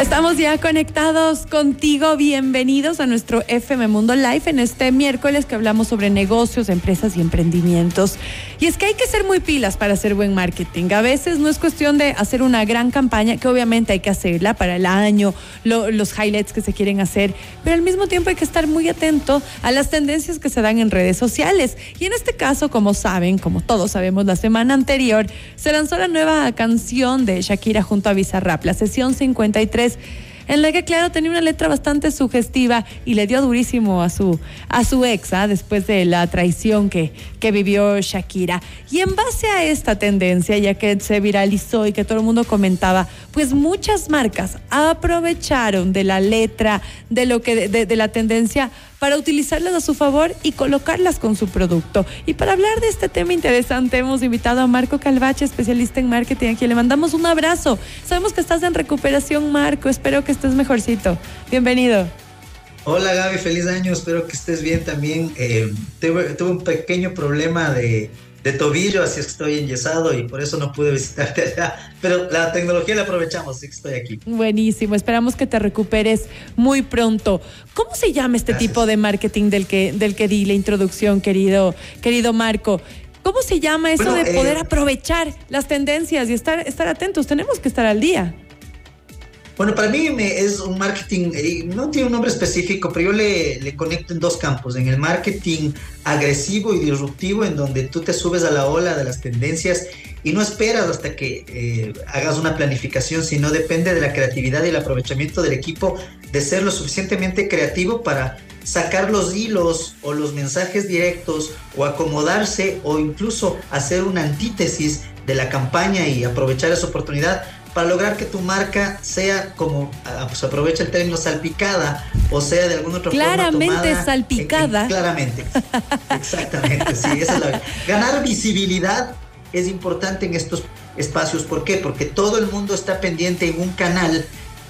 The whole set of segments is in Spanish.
Estamos ya conectados contigo. Bienvenidos a nuestro FM Mundo Live en este miércoles que hablamos sobre negocios, empresas y emprendimientos. Y es que hay que ser muy pilas para hacer buen marketing. A veces no es cuestión de hacer una gran campaña, que obviamente hay que hacerla para el año, los highlights que se quieren hacer, pero al mismo tiempo hay que estar muy atento a las tendencias que se dan en redes sociales. Y en este caso, como saben, como todos sabemos, la semana anterior se lanzó la nueva canción de Shakira junto a Bizarrap, la sesión 53 en la que claro tenía una letra bastante sugestiva y le dio durísimo a su a su ex ¿ah? después de la traición que, que vivió Shakira. Y en base a esta tendencia, ya que se viralizó y que todo el mundo comentaba, pues muchas marcas aprovecharon de la letra, de lo que de, de la tendencia para utilizarlas a su favor y colocarlas con su producto. Y para hablar de este tema interesante hemos invitado a Marco Calvache, especialista en marketing, a le mandamos un abrazo. Sabemos que estás en recuperación, Marco. Espero que estés mejorcito. Bienvenido. Hola Gaby, feliz año, espero que estés bien también. Eh, tuve, un pequeño problema de, de tobillo, así es que estoy enyesado y por eso no pude visitarte allá. Pero la tecnología la aprovechamos, así que estoy aquí. Buenísimo, esperamos que te recuperes muy pronto. ¿Cómo se llama este tipo de marketing del que, del que di la introducción, querido, querido Marco? ¿Cómo se llama eso de poder eh, aprovechar las tendencias y estar, estar atentos? Tenemos que estar al día. Bueno, para mí es un marketing, eh, no tiene un nombre específico, pero yo le, le, conecto en dos campos, en el marketing agresivo y disruptivo, en donde tú te subes a la ola de las tendencias y no esperas hasta que eh, hagas una planificación, sino depende de la creatividad y el aprovechamiento del equipo de ser lo suficientemente creativo para sacar los hilos o los mensajes directos o acomodarse o incluso hacer una antítesis de la campaña y aprovechar esa oportunidad para lograr que tu marca sea como, ah, pues aprovecha el término salpicada, o sea de alguna otra claramente forma. Claramente salpicada. claramente. Exactamente, sí, esa es la Ganar visibilidad es importante en estos espacios. ¿Por qué? Porque todo el mundo está pendiente en un canal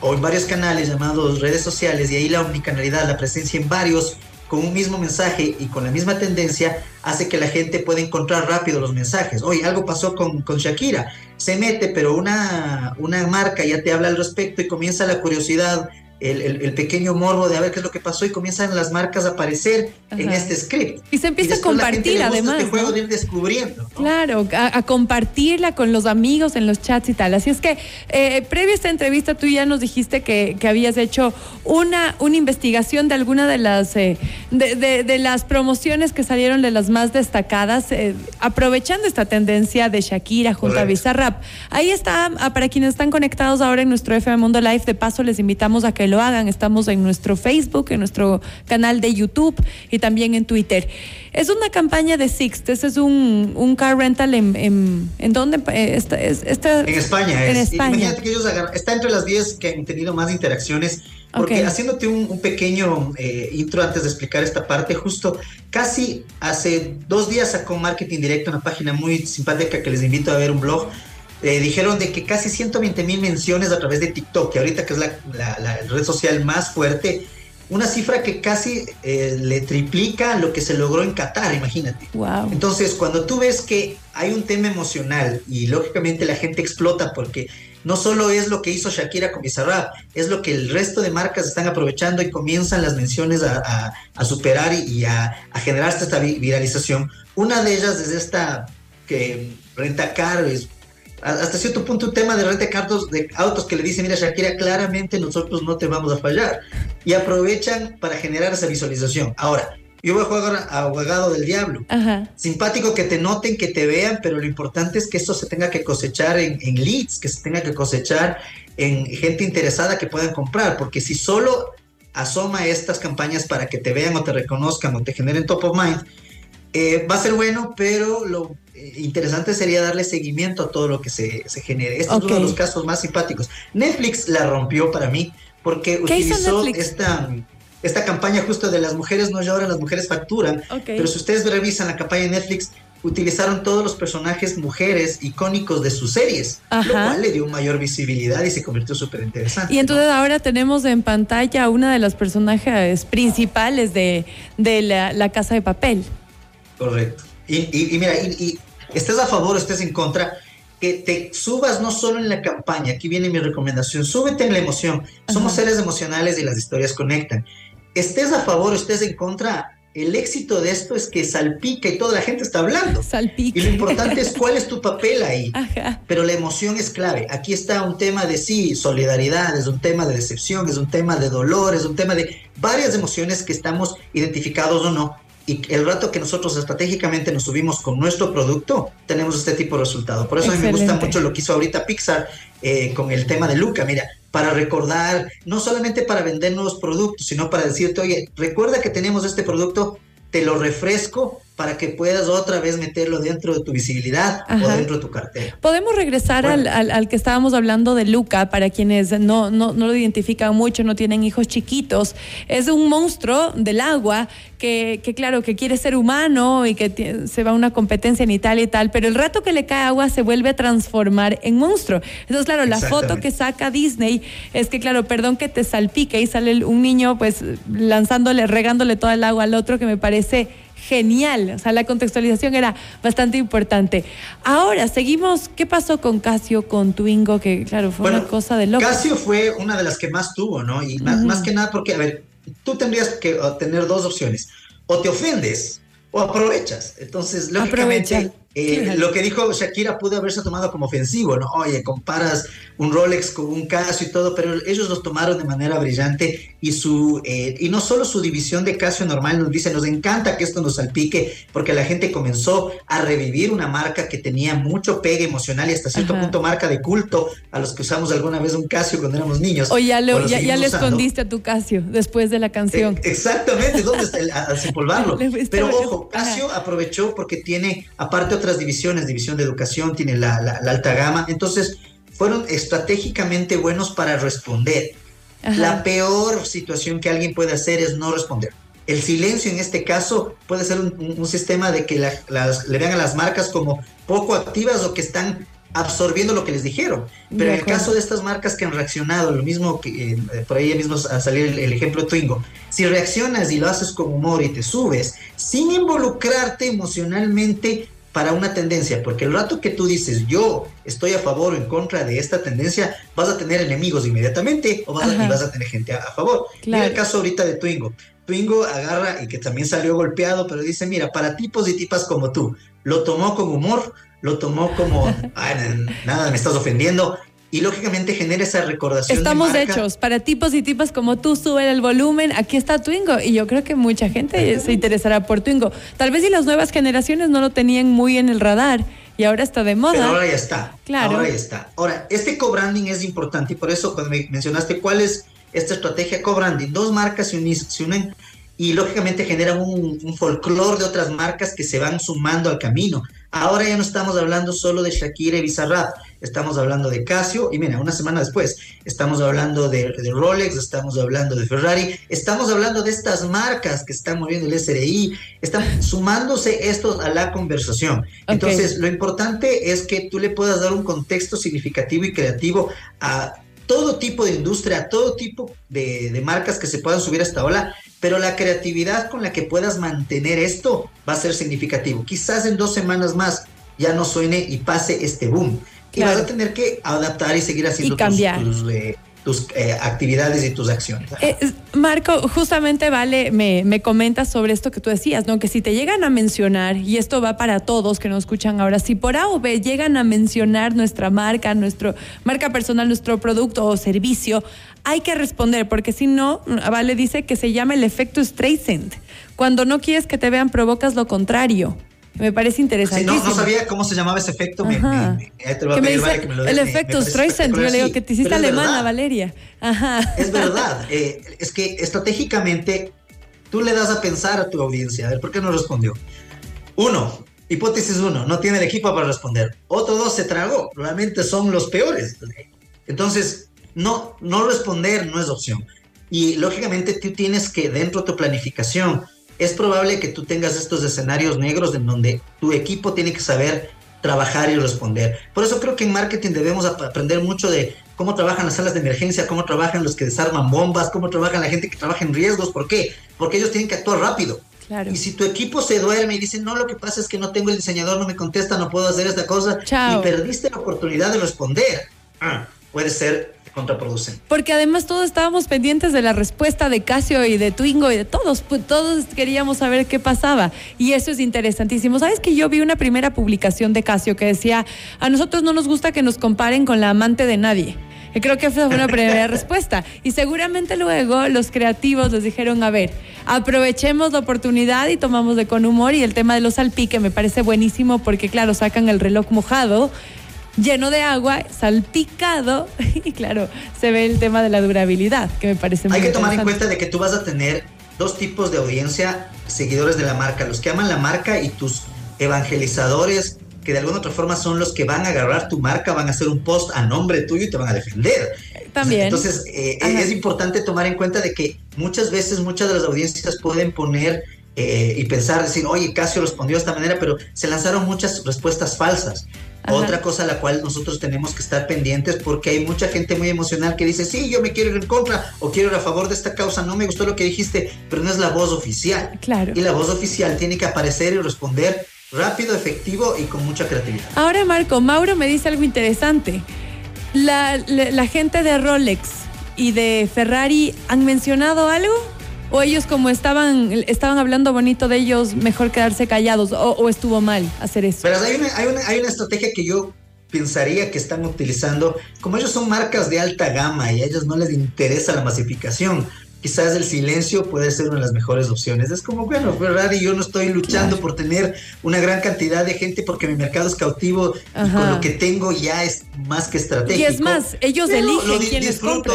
o en varios canales llamados redes sociales y ahí la omnicanalidad, la presencia en varios con un mismo mensaje y con la misma tendencia hace que la gente pueda encontrar rápido los mensajes. Oye, algo pasó con, con Shakira. Se mete, pero una, una marca ya te habla al respecto y comienza la curiosidad el, pequeño morbo de a ver qué es lo que pasó y comienzan las marcas a aparecer en este script. Y se empieza a compartir además. Este juego de ir descubriendo. Claro, a, compartirla con los amigos en los chats y tal. Así es que, eh, previo a esta entrevista, tú ya nos dijiste que, habías hecho una, una investigación de alguna de las, eh, de, las promociones que salieron de las más destacadas, eh, aprovechando esta tendencia de Shakira junto a Bizarrap. Ahí está, ah, para quienes están conectados ahora en nuestro FM Mundo Live, de paso les invitamos a que lo hagan. Estamos en nuestro Facebook, en nuestro canal de YouTube y también en Twitter. Es una campaña de Sixt, ese es un, un car rental en, en, ¿en dónde? Eh, está, en España. En España. que ellos está entre las 10 que han tenido más interacciones. Porque haciéndote un, pequeño eh, intro antes de explicar esta parte, justo casi hace dos días sacó Marketing Directo, una página muy simpática que les invito a ver un blog eh, dijeron de que casi 120 mil menciones a través de TikTok, que ahorita que es la, red social más fuerte, una cifra que casi eh, le triplica lo que se logró en Qatar, imagínate. Wow. Entonces, cuando tú ves que hay un tema emocional y lógicamente la gente explota porque no solo es lo que hizo Shakira con Bizarrap, es lo que el resto de marcas están aprovechando y comienzan las menciones a, superar y, a, a generarse esta viralización. Una de ellas es esta que renta car, es hasta cierto punto un tema de renta de, de autos que le dice, mira Shakira, claramente nosotros no te vamos a fallar. Y aprovechan para generar esa visualización. Ahora, yo voy a jugar a abogado del diablo. Simpático que te noten, que te vean, pero lo importante es que esto se tenga que cosechar en, en, leads, que se tenga que cosechar en gente interesada que puedan comprar, porque si solo asoma estas campañas para que te vean o te reconozcan o te generen top of mind, eh, va a ser bueno, pero lo eh, interesante sería darle seguimiento a todo lo que se, genere. Este es uno de los casos más simpáticos. Netflix la rompió para mí porque utilizó esta, esta campaña justo de las mujeres no lloran, las mujeres facturan. Pero si ustedes revisan la campaña de Netflix, utilizaron todos los personajes mujeres icónicos de sus series, lo cual le dio mayor visibilidad y se convirtió súper interesante. Y entonces ahora tenemos en pantalla una de las personajes principales de, la Casa de Papel. Correcto. Y, y, mira, y, estés a favor o estés en contra, que te subas no solo en la campaña, aquí viene mi recomendación, súbete en la emoción. Somos seres emocionales y las historias conectan. Estés a favor o estés en contra, el éxito de esto es que salpica y toda la gente está hablando. Salpica. Y lo importante es cuál es tu papel ahí. Pero la emoción es clave. Aquí está un tema de sí, solidaridad, es un tema de decepción, es un tema de dolor, es un tema de varias emociones que estamos identificados o no y el rato que nosotros estratégicamente nos subimos con nuestro producto, tenemos este tipo de resultado. Por eso a mí me gusta mucho lo que hizo ahorita Pixar eh, con el tema de Luca. Mira, para recordar, no solamente para vender nuevos productos, sino para decirte, oye, recuerda que tenemos este producto, te lo refresco para que puedas otra vez meterlo dentro de tu visibilidad o dentro de tu cartera. Podemos regresar al, al, que estábamos hablando de Luca, para quienes no, no, no, lo identifican mucho, no tienen hijos chiquitos. Es un monstruo del agua que, que claro, que quiere ser humano y que se va a una competencia en Italia y tal, pero el rato que le cae agua se vuelve a transformar en monstruo. Entonces, claro, la foto que saca Disney es que, claro, perdón que te salpique y sale un niño pues lanzándole, regándole toda el agua al otro que me parece genial. O sea, la contextualización era bastante importante. Ahora, seguimos. ¿Qué pasó con Casio, con Twingo? Que, claro, fue una cosa de loco. Casio fue una de las que más tuvo, ¿no? Y más, más que nada porque, a ver, tú tendrías que tener dos opciones. O te ofendes o aprovechas. Entonces, lógicamente, eh, lo que dijo Shakira pudo haberse tomado como ofensivo, ¿no? Oye, comparas un Rolex con un Casio y todo, pero ellos los tomaron de manera brillante y su eh, y no solo su división de Casio normal nos dice, nos encanta que esto nos salpique porque la gente comenzó a revivir una marca que tenía mucho pegue emocional y hasta cierto punto marca de culto a los que usamos alguna vez un Casio cuando éramos niños. O ya, ya, le escondiste a tu Casio después de la canción. Eh, exactamente, ¿dónde está? Al desempolvarlo. pero ojo, Casio aprovechó porque tiene aparte otra divisiones, división de educación, tiene la, alta gama, entonces fueron estratégicamente buenos para responder. La peor situación que alguien puede hacer es no responder. El silencio en este caso puede ser un, sistema de que las, le vean a las marcas como poco activas o que están absorbiendo lo que les dijeron. Pero en el caso de estas marcas que han reaccionado, lo mismo que eh, por ahí mismo a salir el, el, ejemplo Twingo, si reaccionas y lo haces con humor y te subes, sin involucrarte emocionalmente, para una tendencia, porque el rato que tú dices yo estoy a favor o en contra de esta tendencia, vas a tener enemigos inmediatamente o vas, a, y vas a tener gente a, favor. Mira el caso ahorita de Twingo. Twingo agarra y que también salió golpeado, pero dice, mira, para tipos y tipas como tú, lo tomó con humor, lo tomó como, nada, me estás ofendiendo, y lógicamente genera esa recordación. Estamos hechos para tipos y tipas como tú, sube el volumen, aquí está Twingo y yo creo que mucha gente se interesará por Twingo. Tal vez si las nuevas generaciones no lo tenían muy en el radar y ahora está de moda. Pero ahora ya está. Claro. Ahora ya está. Ahora, este co-branding es importante y por eso cuando me mencionaste cuál es esta estrategia co-branding, dos marcas se, unen y lógicamente generan un, un folclore de otras marcas que se van sumando al camino. Ahora ya no estamos hablando solo de Shakira y Bizarrap, estamos hablando de Casio y mira, una semana después estamos hablando de, Rolex, estamos hablando de Ferrari, estamos hablando de estas marcas que están moviendo el SRI, están sumándose estos a la conversación. Entonces, lo importante es que tú le puedas dar un contexto significativo y creativo a todo tipo de industria, todo tipo de, de marcas que se puedan subir a esta ola pero la creatividad con la que puedas mantener esto va a ser significativo. Quizás en dos semanas más ya no suene y pase este boom. Y vas a tener que adaptar y seguir haciendo tus, eh, eh, actividades y tus acciones. Eh, Marco, justamente Vale, me, me comentas sobre esto que tú decías, ¿no? Que si te llegan a mencionar, y esto va para todos que nos escuchan ahora, si por A o B llegan a mencionar nuestra marca, nuestro marca personal, nuestro producto o servicio, hay que responder, porque si no, Vale dice que se llama el efecto Streisand. Cuando no quieres que te vean, provocas lo contrario. Me parece interesante. no, no, sabía cómo se llamaba ese efecto. Me, el efecto Streisand. Yo le digo que te hiciste alemana, Valeria. Ajá. Es verdad. Eh, es que estratégicamente tú le das a pensar a tu audiencia. A ver, ¿por qué no respondió? Uno, hipótesis uno, no tiene el equipo para responder. Otro dos, se tragó. Realmente son los peores. Entonces, no, no responder no es opción. Y lógicamente tú tienes que, dentro de tu planificación, es probable que tú tengas estos escenarios negros en donde tu equipo tiene que saber trabajar y responder. Por eso creo que en marketing debemos aprender mucho de cómo trabajan las salas de emergencia, cómo trabajan los que desarman bombas, cómo trabaja la gente que trabaja en riesgos. ¿Por qué? Porque ellos tienen que actuar rápido. Claro. Y si tu equipo se duerme y dice, no, lo que pasa es que no tengo el diseñador, no me contesta, no puedo hacer esta cosa, y perdiste la oportunidad de responder, ah, puede ser contraproducente. Porque además todos estábamos pendientes de la respuesta de Casio y de Twingo y de todos, pues, todos queríamos saber qué pasaba y eso es interesantísimo. ¿Sabes que yo vi una primera publicación de Casio que decía, a nosotros no nos gusta que nos comparen con la amante de nadie? Y creo que esa fue una primera respuesta. Y seguramente luego los creativos les dijeron, a ver, aprovechemos la oportunidad y tomamos de con humor. Y el tema de los salpique me parece buenísimo porque, claro, sacan el reloj mojado lleno de agua, salpicado, y claro, se ve el tema de la durabilidad, que me parece muy Hay que tomar en cuenta de que tú vas a tener dos tipos de audiencia, seguidores de la marca, los que aman la marca y tus evangelizadores que de alguna otra forma son los que van a agarrar tu marca, van a hacer un post a nombre tuyo y te van a defender. También. Entonces, eh, es importante tomar en cuenta de que muchas veces muchas de las audiencias pueden poner eh, y pensar, decir, oye, Casio respondió de esta manera, pero se lanzaron muchas respuestas falsas. Otra cosa a la cual nosotros tenemos que estar pendientes porque hay mucha gente muy emocional que dice, sí, yo me quiero ir en contra o quiero ir a favor de esta causa, no me gustó lo que dijiste, pero no es la voz oficial. Claro. Y la voz oficial tiene que aparecer y responder rápido, efectivo y con mucha creatividad. Ahora, Marco, Mauro me dice algo interesante. La, gente de Rolex y de Ferrari han mencionado algo? ¿O ellos como estaban, estaban hablando bonito de ellos, mejor quedarse callados? ¿O, estuvo mal hacer eso? Pero hay una, hay, una, hay una estrategia que yo pensaría que están utilizando, como ellos son marcas de alta gama y a ellos no les interesa la masificación, quizás el silencio puede ser una de las mejores opciones. Es como, bueno, Ferrari, yo no estoy luchando por tener una gran cantidad de gente porque mi mercado es cautivo y con lo que tengo ya es más que estratégico. Y es más, ellos eligen lo disfruto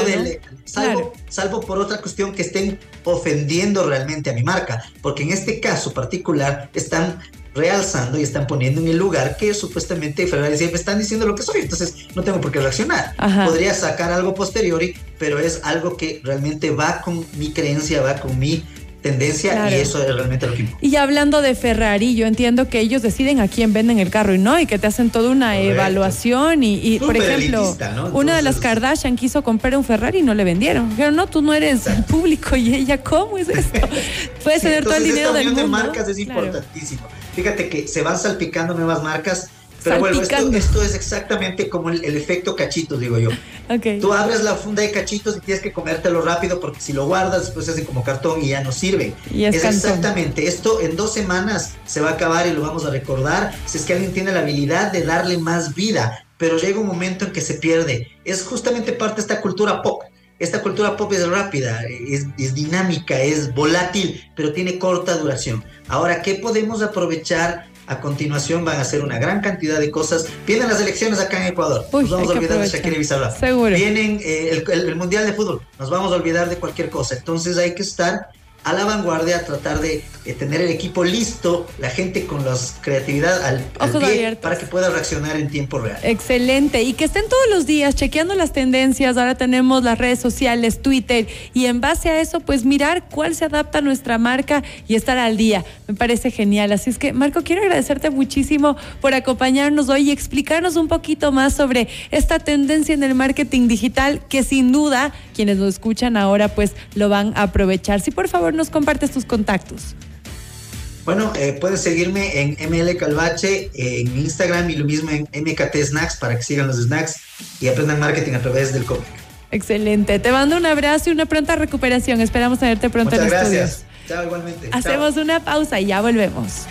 salvo, salvo por otra cuestión que estén ofendiendo realmente a mi marca, porque en este caso particular están realzando y están poniendo en el lugar que supuestamente Ferrari me están diciendo lo que soy, entonces no tengo por qué reaccionar. Podría sacar algo posteriori, pero es algo que realmente va con mi creencia, va con mi tendencia y eso es realmente lo que importa. Y hablando de Ferrari, yo entiendo que ellos deciden a quién venden el carro y no, y que te hacen toda una evaluación y, por ejemplo, una de las Kardashian quiso comprar un Ferrari y no le vendieron. Dijeron, no, tú no eres el público y ella, ¿cómo es esto? Puedes tener todo el dinero del mundo. de marcas es importantísimo. Fíjate que se van salpicando nuevas marcas. Pero bueno, esto, es exactamente como el, efecto cachitos, digo yo. Tú abres la funda de cachitos y tienes que comértelo rápido porque si lo guardas después se hacen como cartón y ya no sirve. es, exactamente, esto en dos semanas se va a acabar y lo vamos a recordar si es que alguien tiene la habilidad de darle más vida, pero llega un momento en que se pierde. Es justamente parte de esta cultura pop esta cultura pop es rápida, es, dinámica, es volátil, pero tiene corta duración. Ahora, ¿qué podemos aprovechar? A continuación van a hacer una gran cantidad de cosas. Vienen las elecciones acá en Ecuador. nos vamos a olvidar de Shakira y Seguro. Vienen eh, el Mundial de Fútbol. Nos vamos a olvidar de cualquier cosa. Entonces hay que estar a la vanguardia, tratar de, tener el equipo listo, la gente con la creatividad al, pie para que pueda reaccionar en tiempo real. Excelente. Y que estén todos los días chequeando las tendencias. Ahora tenemos las redes sociales, Twitter, y en base a eso, pues mirar cuál se adapta a nuestra marca y estar al día. Me parece genial. Así es que, Marco, quiero agradecerte muchísimo por acompañarnos hoy y explicarnos un poquito más sobre esta tendencia en el marketing digital que sin duda quienes lo escuchan ahora pues lo van a aprovechar. Si por favor nos compartes tus contactos. Bueno, eh, puedes seguirme en ML Calvache en Instagram y lo mismo en MKT Snacks para que sigan los snacks y aprendan marketing a través del cómic. Excelente. Te mando un abrazo y una pronta recuperación. Esperamos tenerte pronto Muchas en gracias. Chao, igualmente. Hacemos una pausa y ya volvemos.